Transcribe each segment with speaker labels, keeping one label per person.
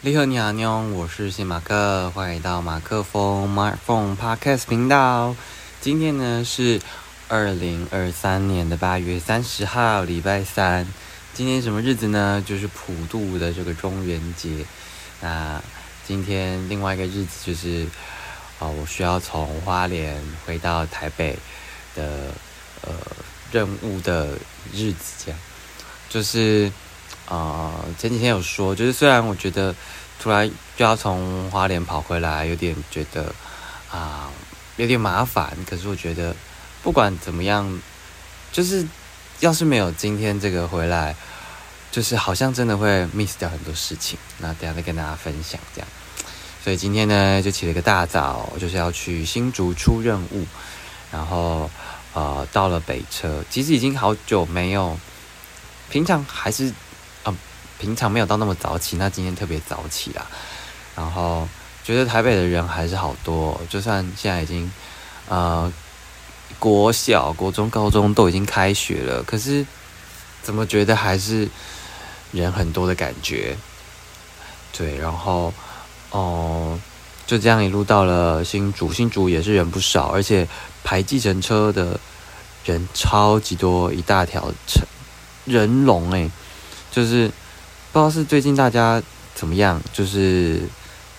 Speaker 1: 你好，你好，妞，我是谢马克，欢迎到马克风 m y p h o n e Podcast 频道。今天呢是二零二三年的八月三十号，礼拜三。今天什么日子呢？就是普渡的这个中元节。那今天另外一个日子就是啊，我需要从花莲回到台北的呃任务的日子，这样就是。啊，前几天有说，就是虽然我觉得突然就要从花莲跑回来，有点觉得啊有点麻烦，可是我觉得不管怎么样，就是要是没有今天这个回来，就是好像真的会 miss 掉很多事情。那等下再跟大家分享这样。所以今天呢，就起了个大早，就是要去新竹出任务，然后呃到了北车，其实已经好久没有，平常还是。平常没有到那么早起，那今天特别早起啦。然后觉得台北的人还是好多，就算现在已经呃国小、国中、高中都已经开学了，可是怎么觉得还是人很多的感觉？对，然后哦就这样一路到了新竹，新竹也是人不少，而且排计程车的人超级多，一大条车人龙哎，就是。不知道是最近大家怎么样，就是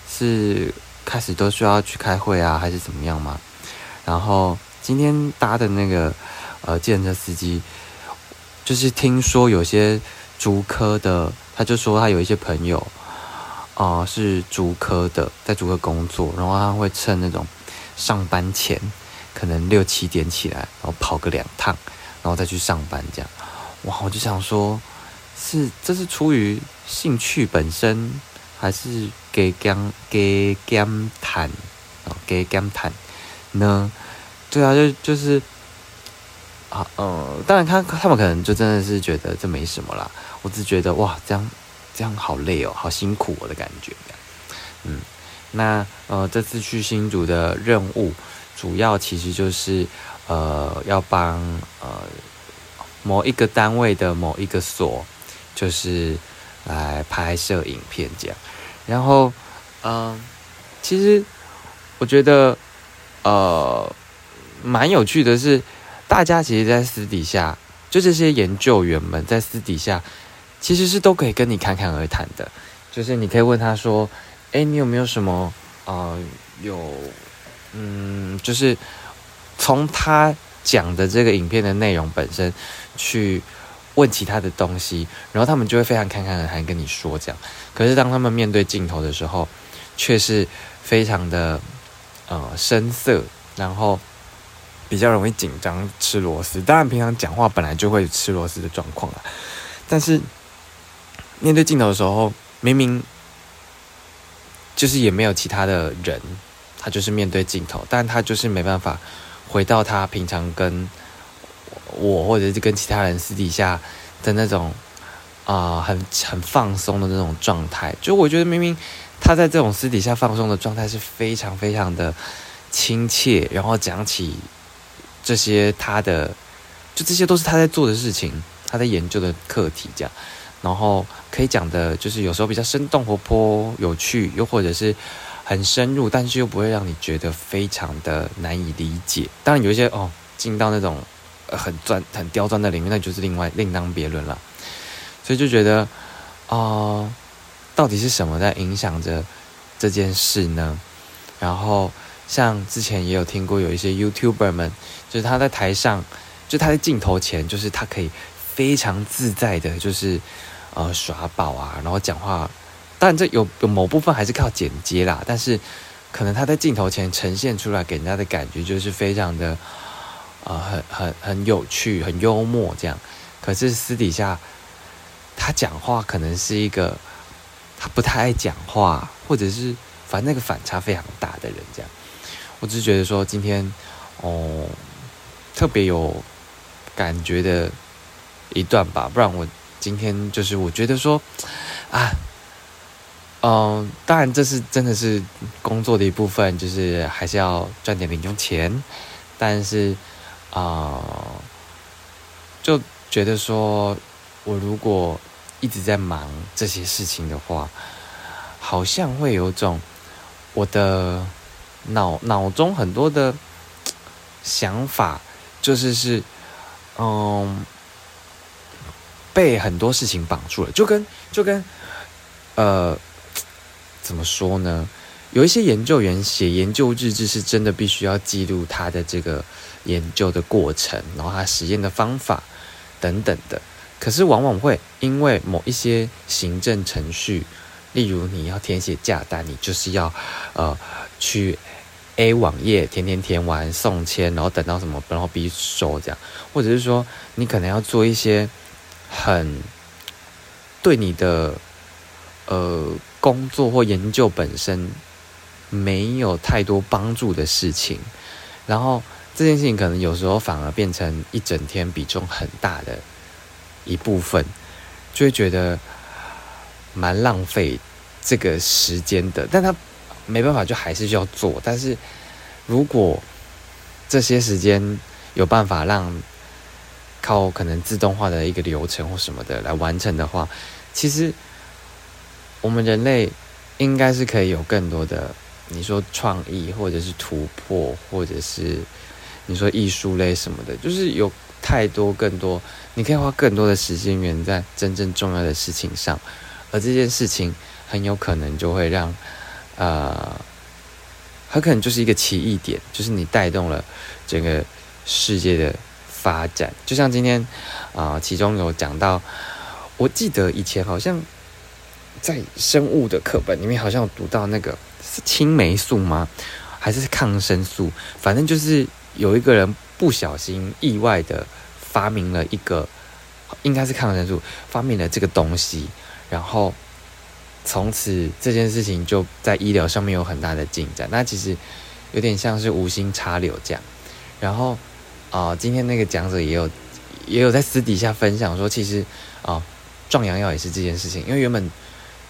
Speaker 1: 是开始都需要去开会啊，还是怎么样嘛？然后今天搭的那个呃，计程车司机，就是听说有些竹科的，他就说他有一些朋友啊是竹科的，在竹科工作，然后他会趁那种上班前，可能六七点起来，然后跑个两趟，然后再去上班这样。哇，我就想说。是，这是出于兴趣本身，还是给讲给讲谈啊？给讲谈呢？对啊，就就是啊，嗯，当然他他们可能就真的是觉得这没什么啦。我只觉得哇，这样这样好累哦，好辛苦我的感觉。嗯，那呃，这次去新竹的任务，主要其实就是呃，要帮呃某一个单位的某一个所。就是来拍摄影片这样，然后，嗯，其实我觉得，呃，蛮有趣的是，大家其实，在私底下，就这些研究员们在私底下，其实是都可以跟你侃侃而谈的。就是你可以问他说：“哎，你有没有什么，呃，有，嗯，就是从他讲的这个影片的内容本身去。”问其他的东西，然后他们就会非常侃侃而谈跟你说这样。可是当他们面对镜头的时候，却是非常的呃生涩，然后比较容易紧张、吃螺丝。当然，平常讲话本来就会吃螺丝的状况啊，但是面对镜头的时候，明明就是也没有其他的人，他就是面对镜头，但他就是没办法回到他平常跟。我或者是跟其他人私底下的那种啊，很很放松的那种状态，就我觉得明明他在这种私底下放松的状态是非常非常的亲切，然后讲起这些他的，就这些都是他在做的事情，他在研究的课题这样，然后可以讲的就是有时候比较生动活泼、有趣，又或者是很深入，但是又不会让你觉得非常的难以理解。当然有一些哦，进到那种。很钻、很刁钻的里面，那就是另外另当别论了。所以就觉得，啊，到底是什么在影响着这件事呢？然后像之前也有听过有一些 YouTuber 们，就是他在台上，就他在镜头前，就是他可以非常自在的，就是呃耍宝啊，然后讲话。当然这有有某部分还是靠剪接啦，但是可能他在镜头前呈现出来给人家的感觉就是非常的。啊，很很很有趣，很幽默这样。可是私底下，他讲话可能是一个他不太爱讲话，或者是反正那个反差非常大的人这样。我只是觉得说今天哦，特别有感觉的一段吧。不然我今天就是我觉得说啊，嗯，当然这是真的是工作的一部分，就是还是要赚点零用钱，但是。啊，就觉得说，我如果一直在忙这些事情的话，好像会有种我的脑脑中很多的想法，就是是嗯被很多事情绑住了，就跟就跟呃怎么说呢？有一些研究员写研究日志，是真的必须要记录他的这个研究的过程，然后他实验的方法等等的。可是往往会因为某一些行政程序，例如你要填写价单，你就是要呃去 A 网页填填填完送签，然后等到什么，然后 B 收这样，或者是说你可能要做一些很对你的呃工作或研究本身。没有太多帮助的事情，然后这件事情可能有时候反而变成一整天比重很大的一部分，就会觉得蛮浪费这个时间的。但他没办法，就还是要做。但是如果这些时间有办法让靠可能自动化的一个流程或什么的来完成的话，其实我们人类应该是可以有更多的。你说创意，或者是突破，或者是你说艺术类什么的，就是有太多更多，你可以花更多的时间源在真正重要的事情上，而这件事情很有可能就会让，呃，很可能就是一个奇异点，就是你带动了整个世界的发展。就像今天啊，其中有讲到，我记得以前好像在生物的课本里面好像有读到那个。青霉素吗？还是抗生素？反正就是有一个人不小心意外的发明了一个，应该是抗生素，发明了这个东西，然后从此这件事情就在医疗上面有很大的进展。那其实有点像是无心插柳这样。然后啊，今天那个讲者也有也有在私底下分享说，其实啊，壮阳药也是这件事情，因为原本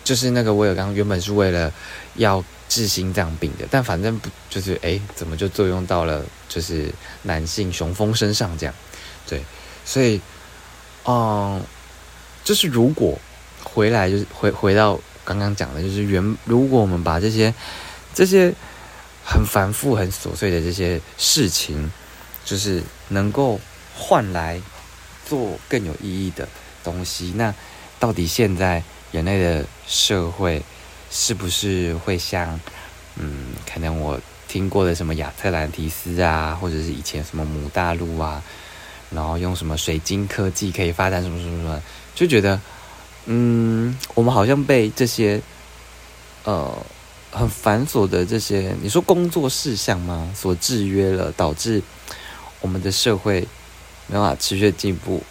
Speaker 1: 就是那个威尔刚原本是为了要。治心脏病的，但反正不就是哎，怎么就作用到了就是男性雄风身上这样？对，所以，嗯，就是如果回来就是回回到刚刚讲的，就是原如果我们把这些这些很繁复、很琐碎的这些事情，就是能够换来做更有意义的东西，那到底现在人类的社会？是不是会像，嗯，可能我听过的什么亚特兰提斯啊，或者是以前什么母大陆啊，然后用什么水晶科技可以发展什么什么什么，就觉得，嗯，我们好像被这些，呃，很繁琐的这些，你说工作事项吗？所制约了，导致我们的社会没办法持续进步。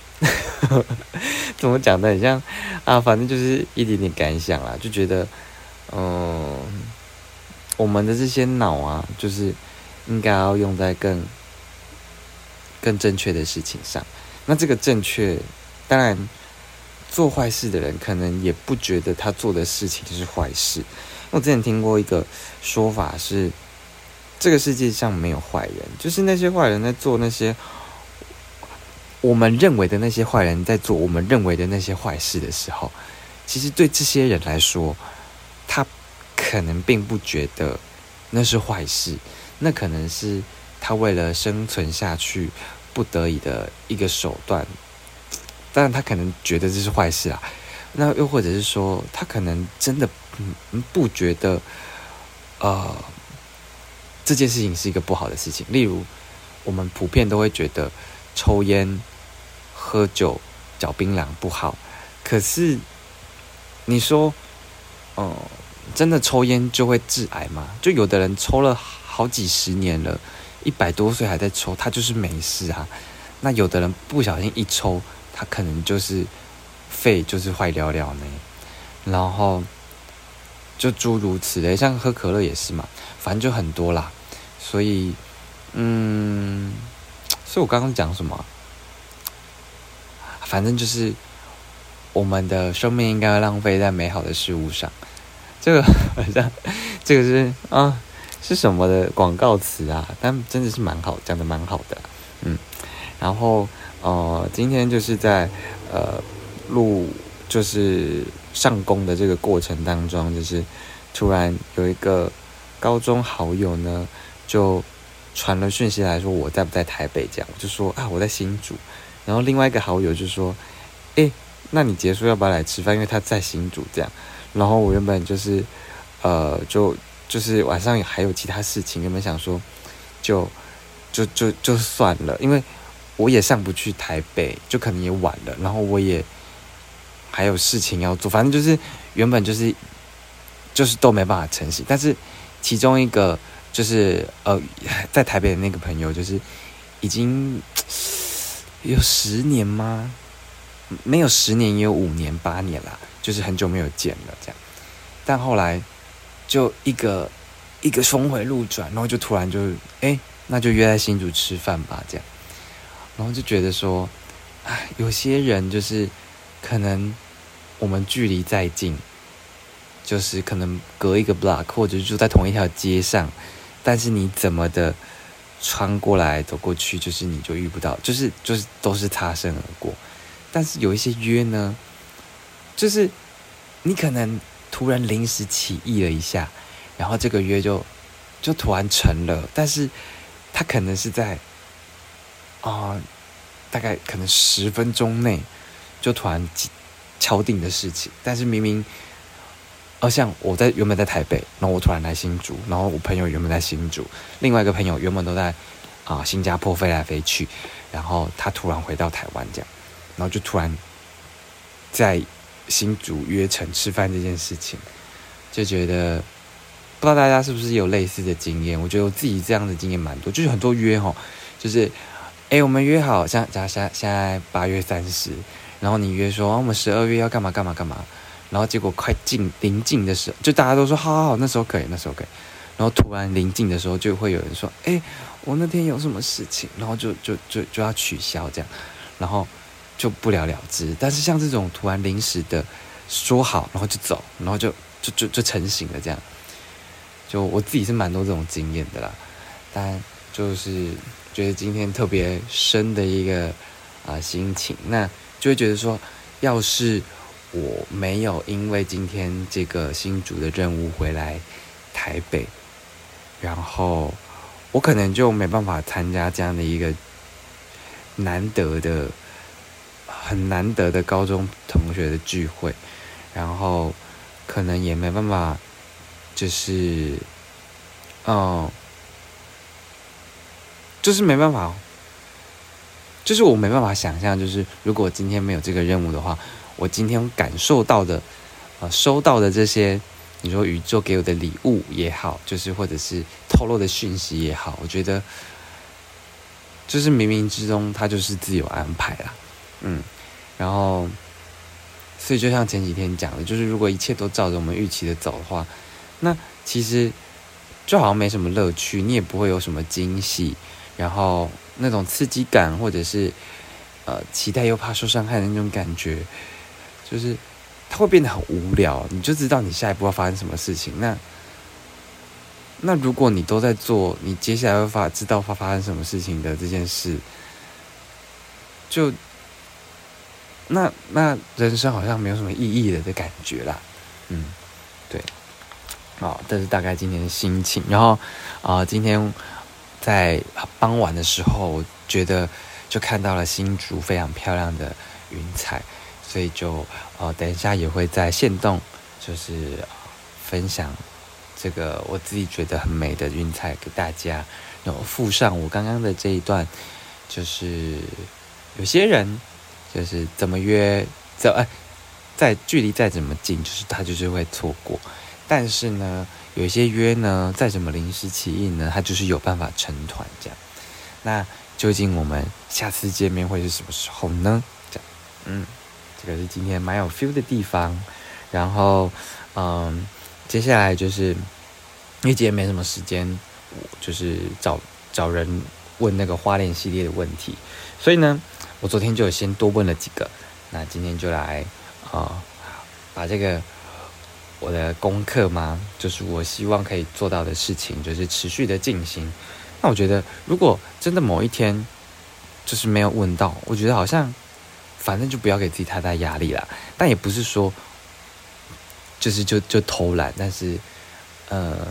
Speaker 1: 怎么讲的？很像啊，反正就是一点点感想啦，就觉得。嗯，我们的这些脑啊，就是应该要用在更更正确的事情上。那这个正确，当然做坏事的人可能也不觉得他做的事情是坏事。我之前听过一个说法是，这个世界上没有坏人，就是那些坏人在做那些我们认为的那些坏人在做我们认为的那些坏事的时候，其实对这些人来说。他可能并不觉得那是坏事，那可能是他为了生存下去不得已的一个手段。当然，他可能觉得这是坏事啊。那又或者是说，他可能真的嗯不觉得，呃，这件事情是一个不好的事情。例如，我们普遍都会觉得抽烟、喝酒、嚼槟榔不好。可是，你说。哦，真的抽烟就会致癌吗？就有的人抽了好几十年了，一百多岁还在抽，他就是没事啊。那有的人不小心一抽，他可能就是肺就是坏了了呢。然后就诸如此类，像喝可乐也是嘛，反正就很多啦。所以，嗯，所以我刚刚讲什么？反正就是我们的生命应该要浪费在美好的事物上。这个好像，这个是啊，是什么的广告词啊？但真的是蛮好，讲的蛮好的，嗯。然后呃，今天就是在呃录，就是上工的这个过程当中，就是突然有一个高中好友呢，就传了讯息来说我在不在台北，这样我就说啊我在新竹，然后另外一个好友就说，哎，那你结束要不要来吃饭？因为他在新竹这样，然后我原本就是呃就就是晚上还有其他事情，原本想说就就就就算了，因为我也上不去台北，就可能也晚了，然后我也。还有事情要做，反正就是原本就是就是都没办法成型。但是其中一个就是呃，在台北的那个朋友，就是已经有十年吗？没有十年，也有五年、八年啦，就是很久没有见了这样。但后来就一个一个峰回路转，然后就突然就哎，那就约在新竹吃饭吧，这样。然后就觉得说，哎，有些人就是。可能我们距离再近，就是可能隔一个 block，或者住在同一条街上，但是你怎么的穿过来走过去，就是你就遇不到，就是就是都是擦身而过。但是有一些约呢，就是你可能突然临时起意了一下，然后这个约就就突然成了，但是他可能是在啊，大概可能十分钟内。就突然敲定的事情，但是明明，而像我在原本在台北，然后我突然来新竹，然后我朋友原本在新竹，另外一个朋友原本都在啊新加坡飞来飞去，然后他突然回到台湾这样，然后就突然在新竹约成吃饭这件事情，就觉得不知道大家是不是有类似的经验？我觉得我自己这样的经验蛮多，就是很多约哈，就是哎我们约好像假现现在八月三十。然后你约说，我们十二月要干嘛干嘛干嘛，然后结果快近临近的时候，就大家都说好好好，那时候可以，那时候可以。然后突然临近的时候，就会有人说，哎，我那天有什么事情，然后就就就就要取消这样，然后就不了了之。但是像这种突然临时的说好，然后就走，然后就就就就成型了这样，就我自己是蛮多这种经验的啦。但就是觉得今天特别深的一个啊心情，那。就会觉得说，要是我没有因为今天这个新竹的任务回来台北，然后我可能就没办法参加这样的一个难得的、很难得的高中同学的聚会，然后可能也没办法，就是，嗯，就是没办法。就是我没办法想象，就是如果今天没有这个任务的话，我今天感受到的，呃，收到的这些，你说宇宙给我的礼物也好，就是或者是透露的讯息也好，我觉得，就是冥冥之中它就是自有安排啦，嗯，然后，所以就像前几天讲的，就是如果一切都照着我们预期的走的话，那其实就好像没什么乐趣，你也不会有什么惊喜，然后。那种刺激感，或者是呃期待又怕受伤害的那种感觉，就是它会变得很无聊。你就知道你下一步要发生什么事情。那那如果你都在做，你接下来会发知道发发生什么事情的这件事，就那那人生好像没有什么意义了的感觉啦。嗯，对。好，这是大概今天的心情。然后啊，今天。在傍晚的时候，我觉得就看到了新竹非常漂亮的云彩，所以就呃等一下也会在线动，就是分享这个我自己觉得很美的云彩给大家，然后附上我刚刚的这一段，就是有些人就是怎么约，在哎在距离再怎么近，就是他就是会错过，但是呢。有一些约呢，再怎么临时起意呢，他就是有办法成团这样。那究竟我们下次见面会是什么时候呢？这样，嗯，这个是今天蛮有 feel 的地方。然后，嗯，接下来就是因为今天没什么时间，我就是找找人问那个花莲系列的问题，所以呢，我昨天就有先多问了几个。那今天就来啊，把这个。我的功课吗？就是我希望可以做到的事情，就是持续的进行。那我觉得，如果真的某一天就是没有问到，我觉得好像反正就不要给自己太大压力了。但也不是说就是就就偷懒，但是呃，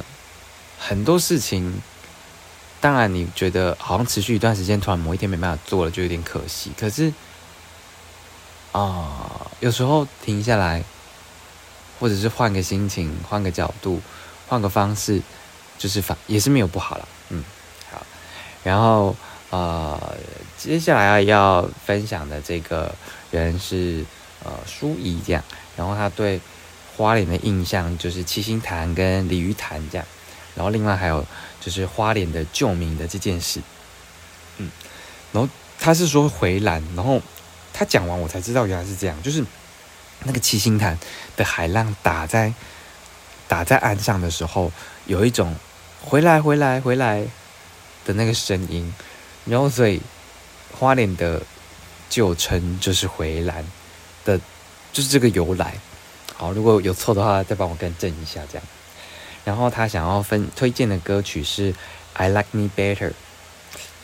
Speaker 1: 很多事情，当然你觉得好像持续一段时间，突然某一天没办法做了，就有点可惜。可是啊，有时候停下来，或者是换个心情、换个角度、换个方式，就是反也是没有不好了。嗯，好，然后呃，接下来要分享的这个人是呃舒怡这样，然后他对。花莲的印象就是七星潭跟鲤鱼潭这样，然后另外还有就是花莲的救命的这件事，嗯，然后他是说回蓝，然后他讲完我才知道原来是这样，就是那个七星潭的海浪打在打在岸上的时候，有一种回来回来回来的那个声音，然后所以花莲的旧称就是回蓝的，就是这个由来。好，如果有错的话，再帮我更正一下，这样。然后他想要分推荐的歌曲是《I Like Me Better》，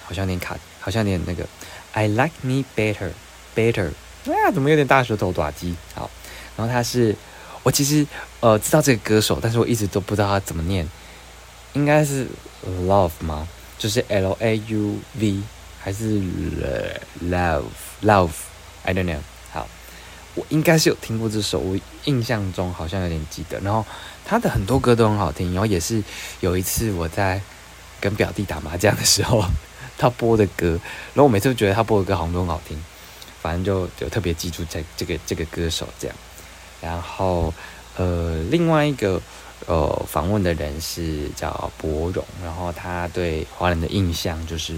Speaker 1: 好像有点卡，好像有点那个《I Like Me Better Better》。啊，怎么有点大舌头短鸡？好，然后他是我其实呃知道这个歌手，但是我一直都不知道他怎么念，应该是 Love 吗？就是 L A U V 还是 Love Love？I don't know。好我应该是有听过这首，我印象中好像有点记得。然后他的很多歌都很好听，然后也是有一次我在跟表弟打麻将的时候，他播的歌，然后我每次都觉得他播的歌好像都很好听，反正就就特别记住这这个这个歌手这样。然后呃，另外一个呃访问的人是叫博荣，然后他对华人的印象就是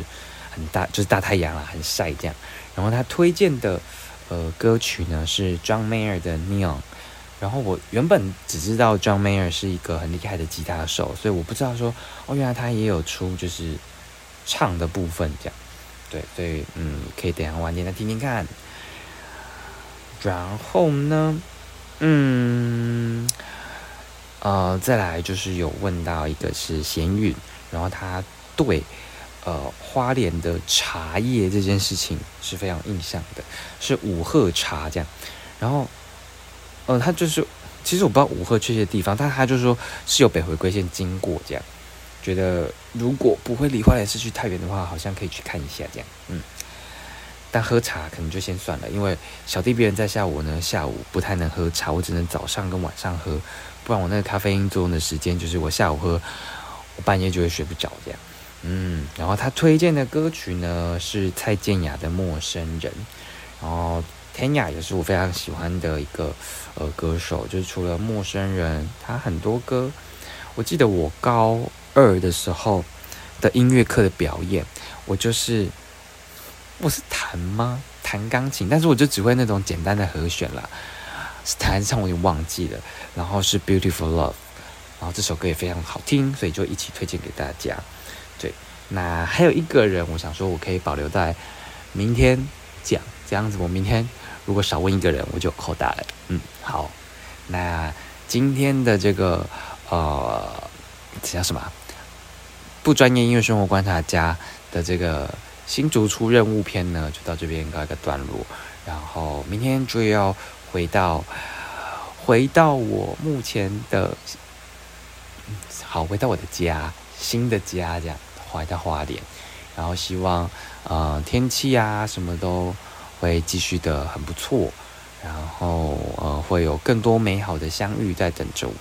Speaker 1: 很大，就是大太阳啊，很晒这样。然后他推荐的。呃，歌曲呢是 John Mayer 的 Neon，然后我原本只知道 John Mayer 是一个很厉害的吉他手，所以我不知道说哦，原来他也有出就是唱的部分这样，对，所以嗯，可以等下晚点再听听看。然后呢，嗯，呃，再来就是有问到一个是咸韵，然后他对。呃，花莲的茶叶这件事情是非常印象的，是五鹤茶这样。然后，呃，他就是，其实我不知道五鹤确切地方，但他就是说是有北回归线经过这样。觉得如果不会离花莲市区太远的话，好像可以去看一下这样。嗯，但喝茶可能就先算了，因为小弟别人在下午呢，下午不太能喝茶，我只能早上跟晚上喝，不然我那个咖啡因作用的时间，就是我下午喝，我半夜就会睡不着这样。嗯，然后他推荐的歌曲呢是蔡健雅的《陌生人》，然后天雅也是我非常喜欢的一个呃歌手，就是除了《陌生人》，他很多歌，我记得我高二的时候的音乐课的表演，我就是我是弹吗？弹钢琴，但是我就只会那种简单的和弦啦，是弹唱我有点忘记了，然后是《Beautiful Love》，然后这首歌也非常好听，所以就一起推荐给大家。对，那还有一个人，我想说，我可以保留在明天讲，这样子，我明天如果少问一个人，我就扣大了。嗯，好，那今天的这个呃，叫什么？不专业音乐生活观察家的这个新逐出任务篇呢，就到这边告一个段落。然后明天就要回到回到我目前的，好，回到我的家，新的家，这样。回到花莲，然后希望呃天气啊什么都会继续的很不错，然后呃会有更多美好的相遇在等着我，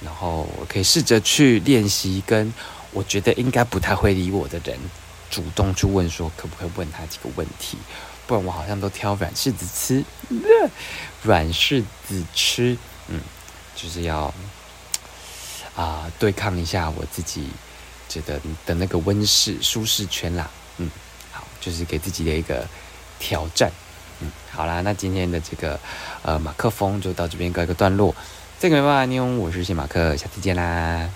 Speaker 1: 然后我可以试着去练习跟我觉得应该不太会理我的人主动去问说可不可以问他几个问题，不然我好像都挑软柿子吃，软柿子吃，嗯，就是要啊对抗一下我自己。觉得的那个温室舒适圈啦，嗯，好，就是给自己的一个挑战，嗯，好啦，那今天的这个呃马克风就到这边告一个段落，这个没办法妞，我是谢马克，下次见啦。